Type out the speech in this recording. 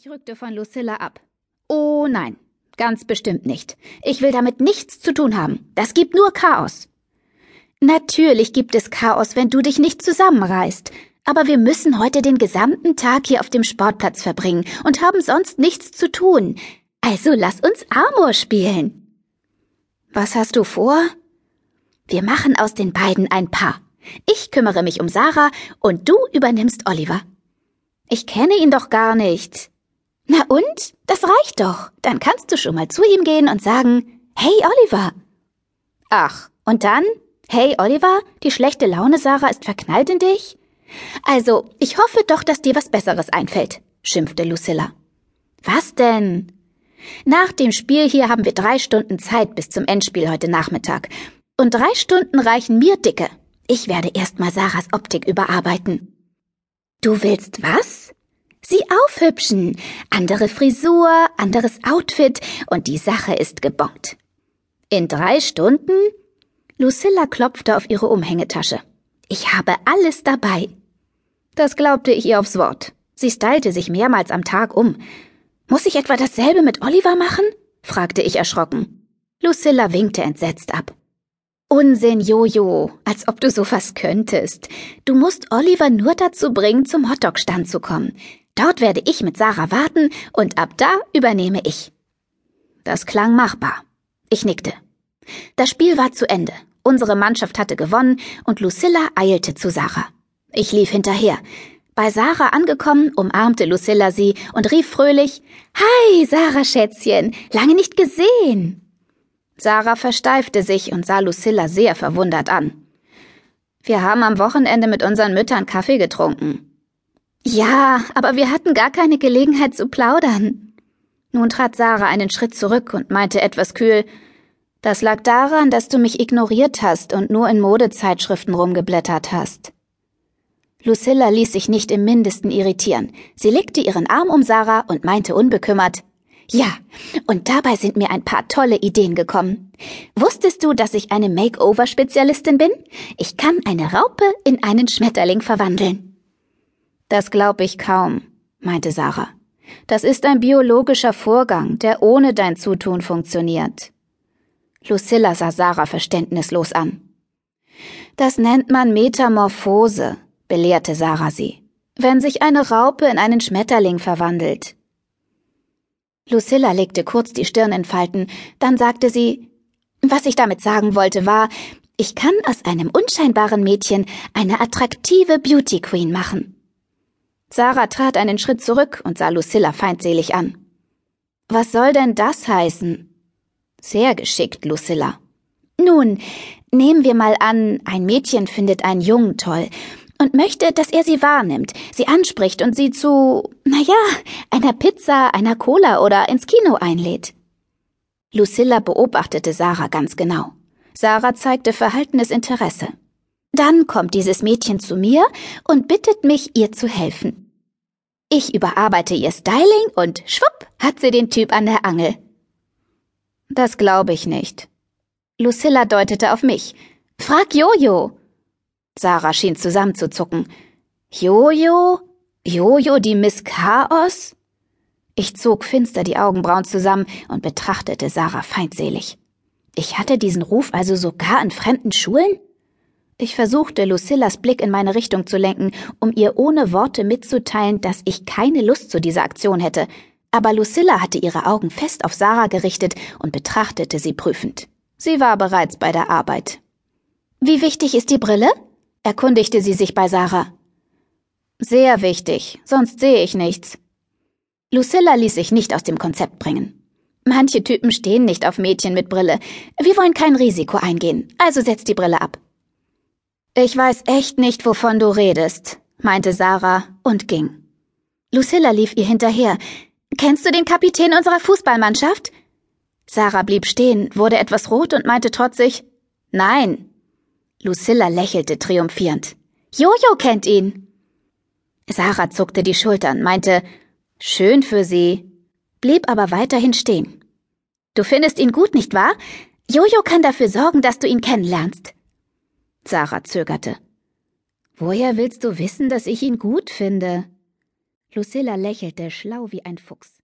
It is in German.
Ich rückte von Lucilla ab. Oh nein, ganz bestimmt nicht. Ich will damit nichts zu tun haben. Das gibt nur Chaos. Natürlich gibt es Chaos, wenn du dich nicht zusammenreißt. Aber wir müssen heute den gesamten Tag hier auf dem Sportplatz verbringen und haben sonst nichts zu tun. Also lass uns Amor spielen. Was hast du vor? Wir machen aus den beiden ein Paar. Ich kümmere mich um Sarah und du übernimmst Oliver. Ich kenne ihn doch gar nicht. Na und? Das reicht doch. Dann kannst du schon mal zu ihm gehen und sagen, hey Oliver. Ach, und dann? Hey Oliver, die schlechte Laune Sarah ist verknallt in dich? Also, ich hoffe doch, dass dir was Besseres einfällt, schimpfte Lucilla. Was denn? Nach dem Spiel hier haben wir drei Stunden Zeit bis zum Endspiel heute Nachmittag. Und drei Stunden reichen mir dicke. Ich werde erstmal Sarahs Optik überarbeiten. Du willst was? Sie aufhübschen. Andere Frisur, anderes Outfit und die Sache ist gebongt. In drei Stunden? Lucilla klopfte auf ihre Umhängetasche. Ich habe alles dabei. Das glaubte ich ihr aufs Wort. Sie stylte sich mehrmals am Tag um. Muss ich etwa dasselbe mit Oliver machen? fragte ich erschrocken. Lucilla winkte entsetzt ab. Unsinn, Jojo, als ob du sowas könntest. Du musst Oliver nur dazu bringen, zum Hotdog-Stand zu kommen. Dort werde ich mit Sarah warten und ab da übernehme ich. Das klang machbar. Ich nickte. Das Spiel war zu Ende. Unsere Mannschaft hatte gewonnen und Lucilla eilte zu Sarah. Ich lief hinterher. Bei Sarah angekommen, umarmte Lucilla sie und rief fröhlich Hi, Sarah Schätzchen, lange nicht gesehen. Sarah versteifte sich und sah Lucilla sehr verwundert an. Wir haben am Wochenende mit unseren Müttern Kaffee getrunken. Ja, aber wir hatten gar keine Gelegenheit zu plaudern. Nun trat Sarah einen Schritt zurück und meinte etwas kühl, das lag daran, dass du mich ignoriert hast und nur in Modezeitschriften rumgeblättert hast. Lucilla ließ sich nicht im mindesten irritieren. Sie legte ihren Arm um Sarah und meinte unbekümmert, ja, und dabei sind mir ein paar tolle Ideen gekommen. Wusstest du, dass ich eine Makeover-Spezialistin bin? Ich kann eine Raupe in einen Schmetterling verwandeln. Das glaub ich kaum, meinte Sarah. Das ist ein biologischer Vorgang, der ohne dein Zutun funktioniert. Lucilla sah Sarah verständnislos an. Das nennt man Metamorphose, belehrte Sarah sie. Wenn sich eine Raupe in einen Schmetterling verwandelt, Lucilla legte kurz die Stirn in Falten, dann sagte sie, was ich damit sagen wollte war, ich kann aus einem unscheinbaren Mädchen eine attraktive Beauty Queen machen. Sarah trat einen Schritt zurück und sah Lucilla feindselig an. Was soll denn das heißen? Sehr geschickt, Lucilla. Nun, nehmen wir mal an, ein Mädchen findet einen Jungen toll und möchte, dass er sie wahrnimmt, sie anspricht und sie zu, na ja, einer Pizza, einer Cola oder ins Kino einlädt. Lucilla beobachtete Sarah ganz genau. Sarah zeigte verhaltenes Interesse. Dann kommt dieses Mädchen zu mir und bittet mich, ihr zu helfen. Ich überarbeite ihr Styling und schwupp hat sie den Typ an der Angel. Das glaube ich nicht. Lucilla deutete auf mich. Frag Jojo. Sarah schien zusammenzuzucken. Jojo? Jojo, die Miss Chaos? Ich zog finster die Augenbrauen zusammen und betrachtete Sarah feindselig. Ich hatte diesen Ruf also sogar in fremden Schulen? Ich versuchte, Lucillas Blick in meine Richtung zu lenken, um ihr ohne Worte mitzuteilen, dass ich keine Lust zu dieser Aktion hätte, aber Lucilla hatte ihre Augen fest auf Sarah gerichtet und betrachtete sie prüfend. Sie war bereits bei der Arbeit. Wie wichtig ist die Brille? erkundigte sie sich bei Sarah. Sehr wichtig, sonst sehe ich nichts. Lucilla ließ sich nicht aus dem Konzept bringen. Manche Typen stehen nicht auf Mädchen mit Brille. Wir wollen kein Risiko eingehen, also setz die Brille ab. Ich weiß echt nicht, wovon du redest, meinte Sarah und ging. Lucilla lief ihr hinterher. Kennst du den Kapitän unserer Fußballmannschaft? Sarah blieb stehen, wurde etwas rot und meinte trotzig Nein. Lucilla lächelte triumphierend. Jojo kennt ihn. Sarah zuckte die Schultern, meinte, schön für sie, blieb aber weiterhin stehen. Du findest ihn gut, nicht wahr? Jojo kann dafür sorgen, dass du ihn kennenlernst. Sarah zögerte. Woher willst du wissen, dass ich ihn gut finde? Lucilla lächelte, schlau wie ein Fuchs.